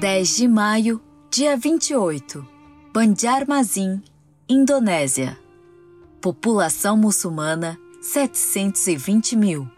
10 de maio, dia 28. Banjarmasin, Indonésia. População muçulmana 720 mil.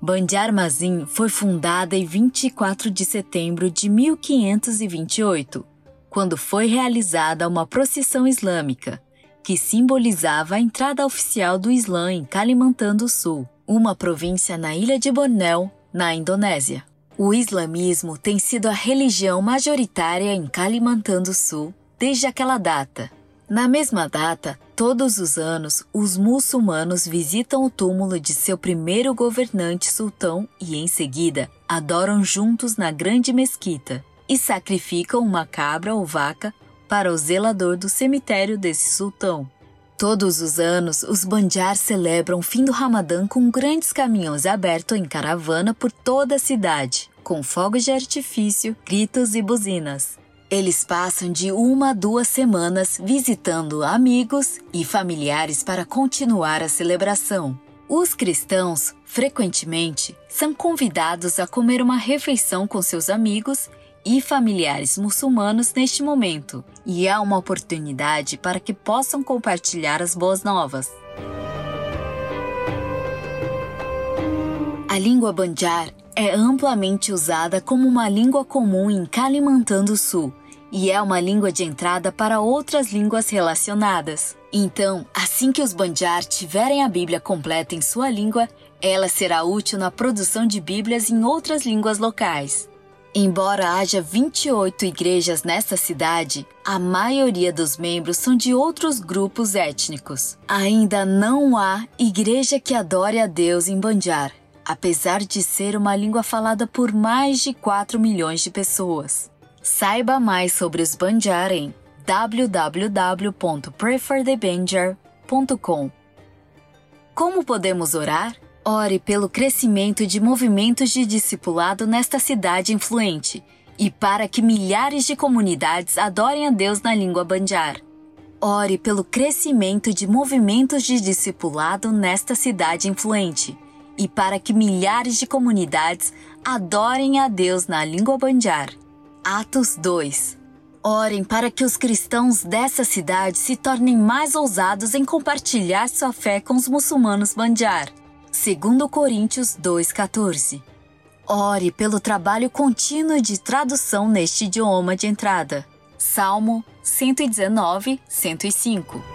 Banjarmasin foi fundada em 24 de setembro de 1528, quando foi realizada uma procissão islâmica, que simbolizava a entrada oficial do Islã em Kalimantan do Sul, uma província na ilha de Bornéu, na Indonésia. O islamismo tem sido a religião majoritária em Kalimantan do Sul desde aquela data. Na mesma data, todos os anos, os muçulmanos visitam o túmulo de seu primeiro governante sultão e, em seguida, adoram juntos na grande mesquita e sacrificam uma cabra ou vaca para o zelador do cemitério desse sultão. Todos os anos, os Banjar celebram o fim do Ramadã com grandes caminhões abertos em caravana por toda a cidade, com fogos de artifício, gritos e buzinas. Eles passam de uma a duas semanas visitando amigos e familiares para continuar a celebração. Os cristãos, frequentemente, são convidados a comer uma refeição com seus amigos e familiares muçulmanos neste momento, e é uma oportunidade para que possam compartilhar as boas novas. A língua Banjar é amplamente usada como uma língua comum em Kalimantan do Sul e é uma língua de entrada para outras línguas relacionadas. Então, assim que os Banjar tiverem a Bíblia completa em sua língua, ela será útil na produção de Bíblias em outras línguas locais. Embora haja 28 igrejas nessa cidade, a maioria dos membros são de outros grupos étnicos. Ainda não há igreja que adore a Deus em Banjar, apesar de ser uma língua falada por mais de 4 milhões de pessoas. Saiba mais sobre os Banjar em www.preferthebanjar.com. Como podemos orar? Ore pelo crescimento de movimentos de discipulado nesta cidade influente e para que milhares de comunidades adorem a Deus na língua Banjar. Ore pelo crescimento de movimentos de discipulado nesta cidade influente e para que milhares de comunidades adorem a Deus na língua Banjar. Atos 2 Orem para que os cristãos dessa cidade se tornem mais ousados em compartilhar sua fé com os muçulmanos Banjar. 2 Coríntios 2,14. Ore pelo trabalho contínuo de tradução neste idioma de entrada. Salmo 119, 105.